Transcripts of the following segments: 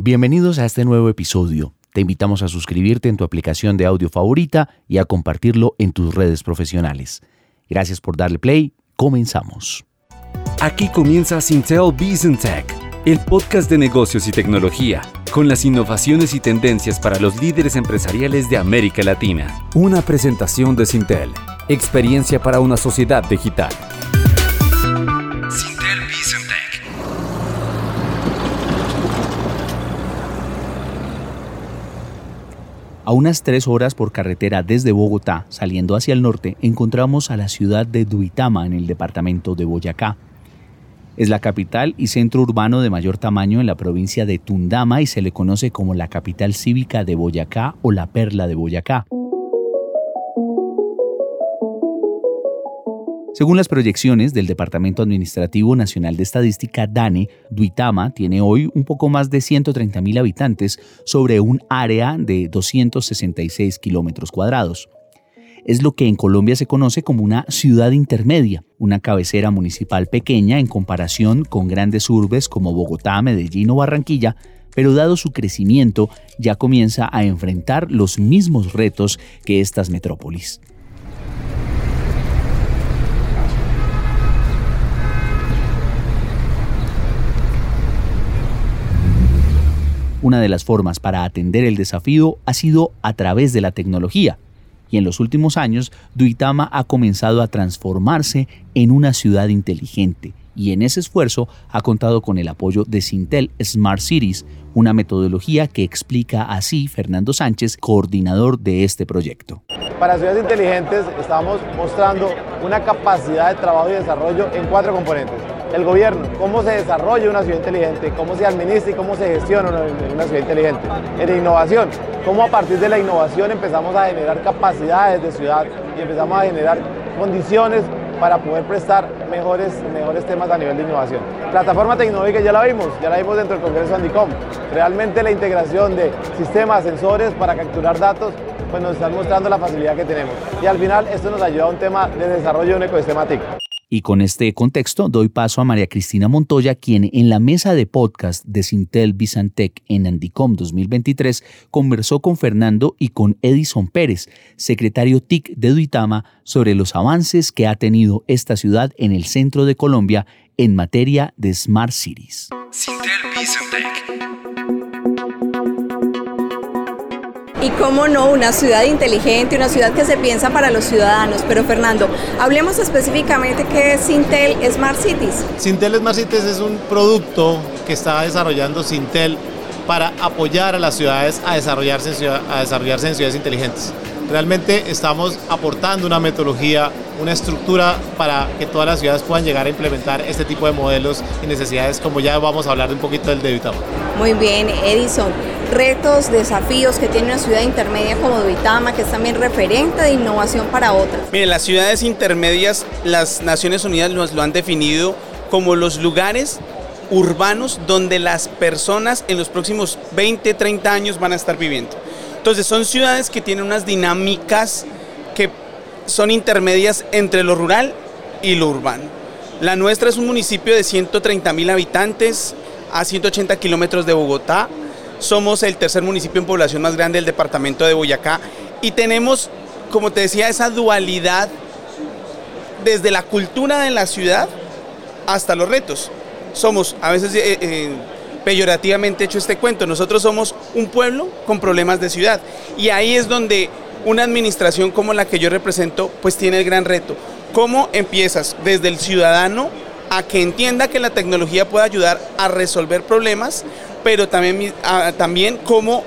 Bienvenidos a este nuevo episodio. Te invitamos a suscribirte en tu aplicación de audio favorita y a compartirlo en tus redes profesionales. Gracias por darle play. Comenzamos. Aquí comienza Sintel Business Tech, el podcast de negocios y tecnología, con las innovaciones y tendencias para los líderes empresariales de América Latina. Una presentación de Sintel, experiencia para una sociedad digital. A unas tres horas por carretera desde Bogotá, saliendo hacia el norte, encontramos a la ciudad de Duitama en el departamento de Boyacá. Es la capital y centro urbano de mayor tamaño en la provincia de Tundama y se le conoce como la capital cívica de Boyacá o la Perla de Boyacá. Según las proyecciones del Departamento Administrativo Nacional de Estadística, DANE, Duitama tiene hoy un poco más de 130.000 habitantes sobre un área de 266 kilómetros cuadrados es lo que en Colombia se conoce como una ciudad intermedia, una cabecera municipal pequeña en comparación con grandes urbes como Bogotá, Medellín o Barranquilla, pero dado su crecimiento ya comienza a enfrentar los mismos retos que estas metrópolis. Una de las formas para atender el desafío ha sido a través de la tecnología, y en los últimos años Duitama ha comenzado a transformarse en una ciudad inteligente y en ese esfuerzo ha contado con el apoyo de Sintel Smart Cities, una metodología que explica así Fernando Sánchez, coordinador de este proyecto. Para ciudades inteligentes estamos mostrando una capacidad de trabajo y desarrollo en cuatro componentes el gobierno, cómo se desarrolla una ciudad inteligente, cómo se administra y cómo se gestiona una, ciudad inteligente. En innovación, cómo a partir de la innovación empezamos a generar capacidades de ciudad y empezamos a generar condiciones para poder prestar mejores, mejores temas a nivel de innovación. Plataforma tecnológica ya la vimos, ya la vimos dentro del Congreso Andicom. Realmente la integración de sistemas, sensores para capturar datos, pues nos están mostrando la facilidad que tenemos. Y al final esto nos ayuda a un tema de desarrollo de un ecosistema TIC. Y con este contexto doy paso a María Cristina Montoya, quien en la mesa de podcast de Sintel Bizantec en Andicom 2023 conversó con Fernando y con Edison Pérez, secretario TIC de Duitama, sobre los avances que ha tenido esta ciudad en el centro de Colombia en materia de Smart Cities. Sintel y cómo no, una ciudad inteligente, una ciudad que se piensa para los ciudadanos. Pero Fernando, hablemos específicamente qué es Sintel Smart Cities. Sintel Smart Cities es un producto que está desarrollando Sintel para apoyar a las ciudades a desarrollarse, a desarrollarse en ciudades inteligentes. Realmente estamos aportando una metodología, una estructura para que todas las ciudades puedan llegar a implementar este tipo de modelos y necesidades, como ya vamos a hablar un poquito del de Muy bien, Edison. Retos, desafíos que tiene una ciudad intermedia como Duitama, que es también referente de innovación para otras. Miren, las ciudades intermedias, las Naciones Unidas nos lo han definido como los lugares urbanos donde las personas en los próximos 20, 30 años van a estar viviendo. Entonces son ciudades que tienen unas dinámicas que son intermedias entre lo rural y lo urbano. La nuestra es un municipio de 130 mil habitantes a 180 kilómetros de Bogotá. Somos el tercer municipio en población más grande del departamento de Boyacá y tenemos, como te decía, esa dualidad desde la cultura de la ciudad hasta los retos. Somos a veces eh, eh, peyorativamente hecho este cuento. Nosotros somos un pueblo con problemas de ciudad y ahí es donde una administración como la que yo represento pues tiene el gran reto. ¿Cómo empiezas desde el ciudadano a que entienda que la tecnología puede ayudar a resolver problemas, pero también, también cómo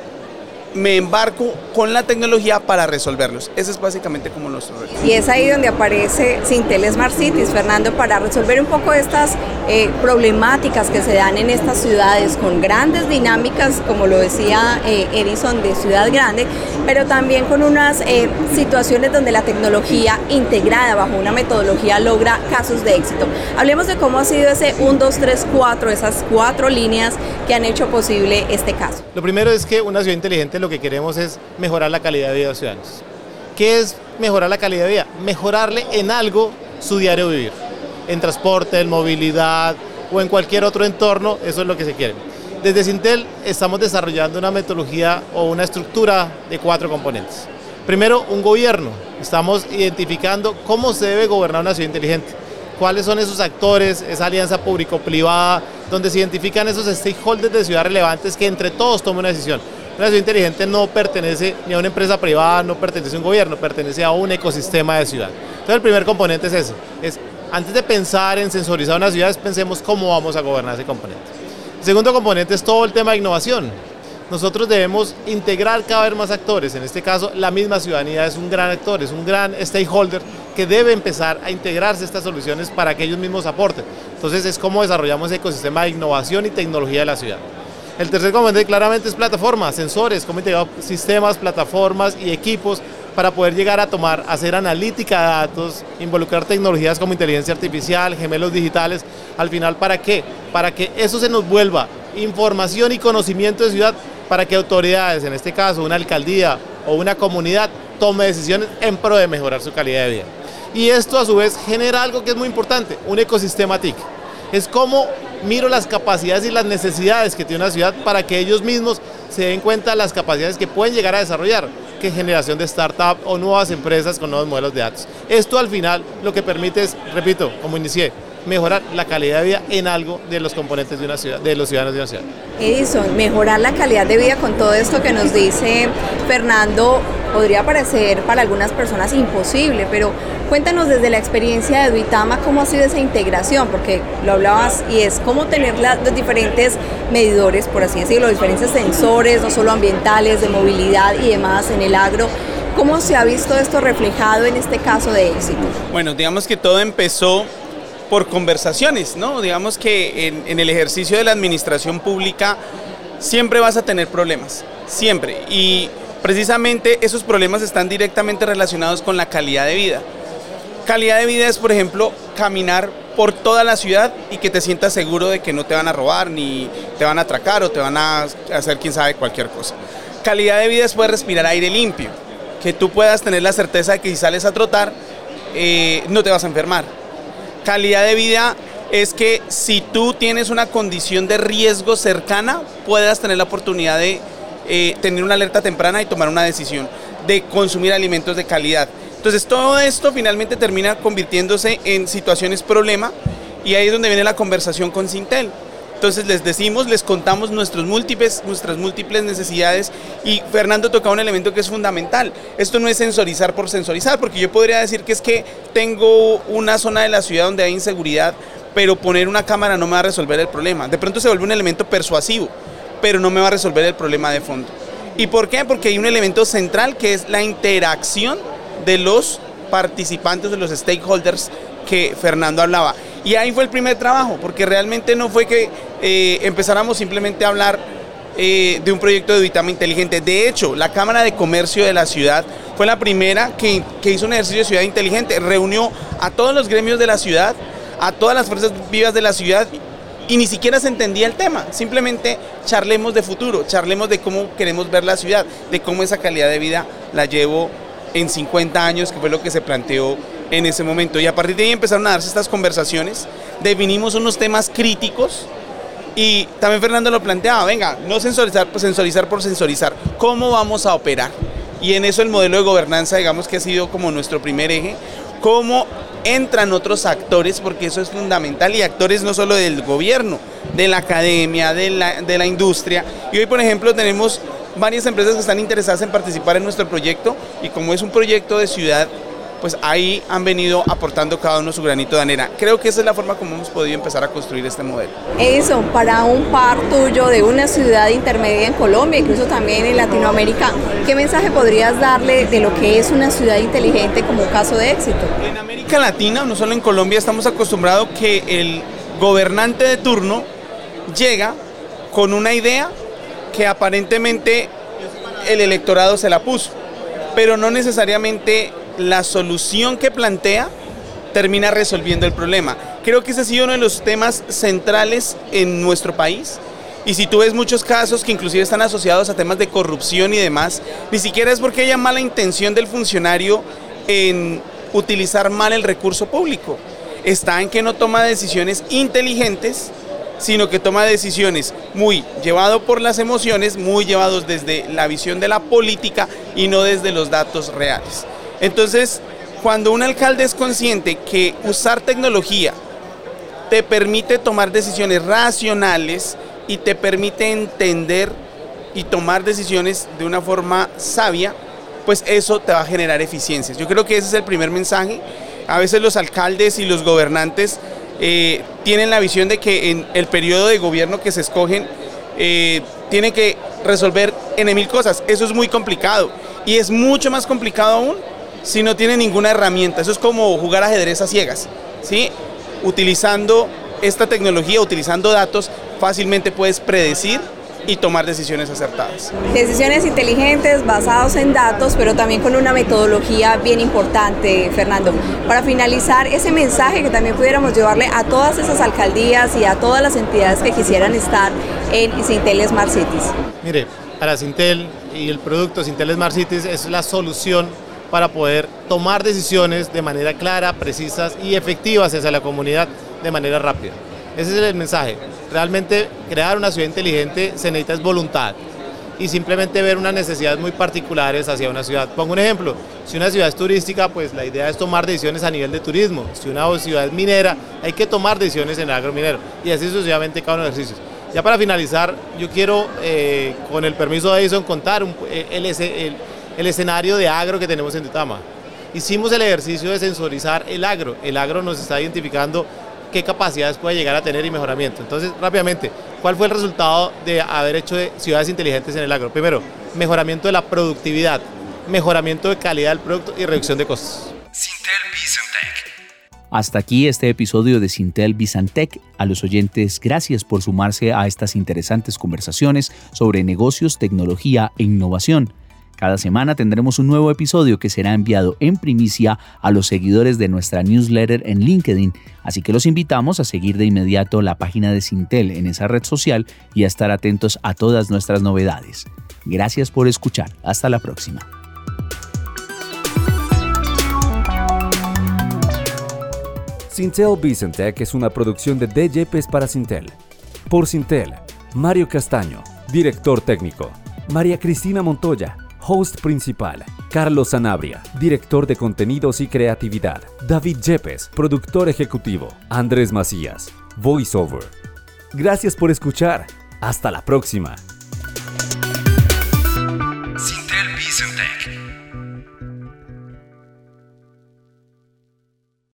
me embarco con la tecnología para resolverlos. Ese es básicamente como nuestro reto. Y es ahí donde aparece Sintel Smart Cities, Fernando, para resolver un poco estas eh, problemáticas que se dan en estas ciudades con grandes dinámicas, como lo decía eh, Edison, de ciudad grande, pero también con unas eh, situaciones donde la tecnología integrada bajo una metodología logra casos de éxito. Hablemos de cómo ha sido ese 1, 2, 3, 4, esas cuatro líneas que han hecho posible este caso. Lo primero es que una ciudad inteligente lo que queremos es mejorar la calidad de vida de los ciudadanos. ¿Qué es mejorar la calidad de vida? Mejorarle en algo su diario vivir, en transporte, en movilidad o en cualquier otro entorno, eso es lo que se quiere. Desde Sintel estamos desarrollando una metodología o una estructura de cuatro componentes. Primero, un gobierno. Estamos identificando cómo se debe gobernar una ciudad inteligente. Cuáles son esos actores, esa alianza público-privada, donde se identifican esos stakeholders de ciudad relevantes que entre todos tomen una decisión. Una ciudad inteligente no pertenece ni a una empresa privada, no pertenece a un gobierno, pertenece a un ecosistema de ciudad. Entonces el primer componente es ese, es antes de pensar en sensorizar una ciudad, pensemos cómo vamos a gobernar ese componente. El segundo componente es todo el tema de innovación. Nosotros debemos integrar cada vez más actores, en este caso la misma ciudadanía es un gran actor, es un gran stakeholder que debe empezar a integrarse estas soluciones para que ellos mismos aporten. Entonces es cómo desarrollamos ese ecosistema de innovación y tecnología de la ciudad. El tercer componente claramente es plataformas, sensores, sistemas, plataformas y equipos para poder llegar a tomar, hacer analítica de datos, involucrar tecnologías como inteligencia artificial, gemelos digitales, al final ¿para qué? Para que eso se nos vuelva información y conocimiento de ciudad para que autoridades, en este caso una alcaldía o una comunidad, tome decisiones en pro de mejorar su calidad de vida. Y esto a su vez genera algo que es muy importante, un ecosistema TIC. Es como miro las capacidades y las necesidades que tiene una ciudad para que ellos mismos se den cuenta de las capacidades que pueden llegar a desarrollar que generación de startup o nuevas empresas con nuevos modelos de datos. Esto al final lo que permite es, repito, como inicié, mejorar la calidad de vida en algo de los componentes de una ciudad, de los ciudadanos de una ciudad. Edison, mejorar la calidad de vida con todo esto que nos dice Fernando podría parecer para algunas personas imposible, pero cuéntanos desde la experiencia de Duitama cómo ha sido esa integración, porque lo hablabas y es cómo tener los diferentes medidores, por así decirlo, los diferentes sensores, no solo ambientales, de movilidad y demás en el agro. ¿Cómo se ha visto esto reflejado en este caso de éxito? Bueno, digamos que todo empezó por conversaciones, ¿no? Digamos que en, el ejercicio de la administración pública siempre vas a tener problemas, siempre. Y Precisamente esos problemas están directamente relacionados con la calidad de vida. Calidad de vida es, por ejemplo, caminar por toda la ciudad y que te sientas seguro de que no te van a robar, ni te van a atracar o te van a hacer quién sabe cualquier cosa. Calidad de vida es poder respirar aire limpio, que tú puedas tener la certeza de que si sales a trotar eh, no te vas a enfermar. Calidad de vida es que si tú tienes una condición de riesgo cercana, puedas tener la oportunidad de eh, tener una alerta temprana y tomar una decisión de consumir alimentos de calidad. Entonces todo esto finalmente termina convirtiéndose en situaciones problema y ahí es donde viene la conversación con Sintel. Entonces les decimos, les contamos nuestros múltiples, nuestras múltiples necesidades y Fernando toca un elemento que es fundamental. Esto no es sensorizar por sensorizar, porque yo podría decir que es que tengo una zona de la ciudad donde hay inseguridad, pero poner una cámara no me va a resolver el problema. De pronto se vuelve un elemento persuasivo pero no me va a resolver el problema de fondo. ¿Y por qué? Porque hay un elemento central que es la interacción de los participantes, de los stakeholders que Fernando hablaba. Y ahí fue el primer trabajo, porque realmente no fue que eh, empezáramos simplemente a hablar eh, de un proyecto de Vitama Inteligente. De hecho, la Cámara de Comercio de la ciudad fue la primera que, que hizo un ejercicio de ciudad inteligente. Reunió a todos los gremios de la ciudad, a todas las fuerzas vivas de la ciudad y ni siquiera se entendía el tema. Simplemente charlemos de futuro, charlemos de cómo queremos ver la ciudad, de cómo esa calidad de vida la llevo en 50 años, que fue lo que se planteó en ese momento. Y a partir de ahí empezaron a darse estas conversaciones, definimos unos temas críticos y también Fernando lo planteaba, venga, no sensorizar, pues sensorizar por sensorizar, ¿cómo vamos a operar? Y en eso el modelo de gobernanza, digamos que ha sido como nuestro primer eje, cómo entran otros actores, porque eso es fundamental, y actores no solo del gobierno, de la academia, de la, de la industria. Y hoy, por ejemplo, tenemos varias empresas que están interesadas en participar en nuestro proyecto, y como es un proyecto de ciudad pues ahí han venido aportando cada uno su granito de arena. Creo que esa es la forma como hemos podido empezar a construir este modelo. Eso, para un par tuyo de una ciudad intermedia en Colombia, incluso también en Latinoamérica, ¿qué mensaje podrías darle de lo que es una ciudad inteligente como un caso de éxito? En América Latina, no solo en Colombia, estamos acostumbrados que el gobernante de turno llega con una idea que aparentemente el electorado se la puso, pero no necesariamente la solución que plantea termina resolviendo el problema. Creo que ese ha sido uno de los temas centrales en nuestro país. Y si tú ves muchos casos que inclusive están asociados a temas de corrupción y demás, ni siquiera es porque haya mala intención del funcionario en utilizar mal el recurso público. Está en que no toma decisiones inteligentes sino que toma decisiones muy llevado por las emociones, muy llevados desde la visión de la política y no desde los datos reales. Entonces, cuando un alcalde es consciente que usar tecnología te permite tomar decisiones racionales y te permite entender y tomar decisiones de una forma sabia, pues eso te va a generar eficiencias. Yo creo que ese es el primer mensaje. A veces los alcaldes y los gobernantes eh, tienen la visión de que en el periodo de gobierno que se escogen eh, tienen que resolver en mil cosas. Eso es muy complicado y es mucho más complicado aún si no tiene ninguna herramienta. Eso es como jugar ajedrez a ciegas. ¿sí? Utilizando esta tecnología, utilizando datos, fácilmente puedes predecir y tomar decisiones acertadas. Decisiones inteligentes basados en datos, pero también con una metodología bien importante, Fernando. Para finalizar, ese mensaje que también pudiéramos llevarle a todas esas alcaldías y a todas las entidades que quisieran estar en Sintel Smart Cities. Mire, para Sintel y el producto Sintel Smart Cities es la solución para poder tomar decisiones de manera clara, precisas y efectivas hacia la comunidad de manera rápida. Ese es el mensaje. Realmente crear una ciudad inteligente se necesita es voluntad y simplemente ver unas necesidades muy particulares hacia una ciudad. Pongo un ejemplo, si una ciudad es turística, pues la idea es tomar decisiones a nivel de turismo. Si una ciudad es minera, hay que tomar decisiones en el agrominero y así sucesivamente cada uno de los ejercicios. Ya para finalizar, yo quiero, eh, con el permiso de Edison, contar eh, el, el, escenario de agro que tenemos en Tutama. Hicimos el ejercicio de sensorizar el agro. El agro nos está identificando qué capacidades puede llegar a tener y mejoramiento. Entonces, rápidamente, ¿cuál fue el resultado de haber hecho ciudades inteligentes en el agro? Primero, mejoramiento de la productividad, mejoramiento de calidad del producto y reducción de costos. Hasta aquí este episodio de Sintel Bizantec. A los oyentes, gracias por sumarse a estas interesantes conversaciones sobre negocios, tecnología e innovación. Cada semana tendremos un nuevo episodio que será enviado en primicia a los seguidores de nuestra newsletter en LinkedIn, así que los invitamos a seguir de inmediato la página de Sintel en esa red social y a estar atentos a todas nuestras novedades. Gracias por escuchar. Hasta la próxima. Sintel Vicentec es una producción de DJPs para Sintel. Por Sintel, Mario Castaño, director técnico. María Cristina Montoya, Host principal, Carlos Sanabria, director de contenidos y creatividad. David Yepes, productor ejecutivo. Andrés Macías, voiceover. Gracias por escuchar. Hasta la próxima.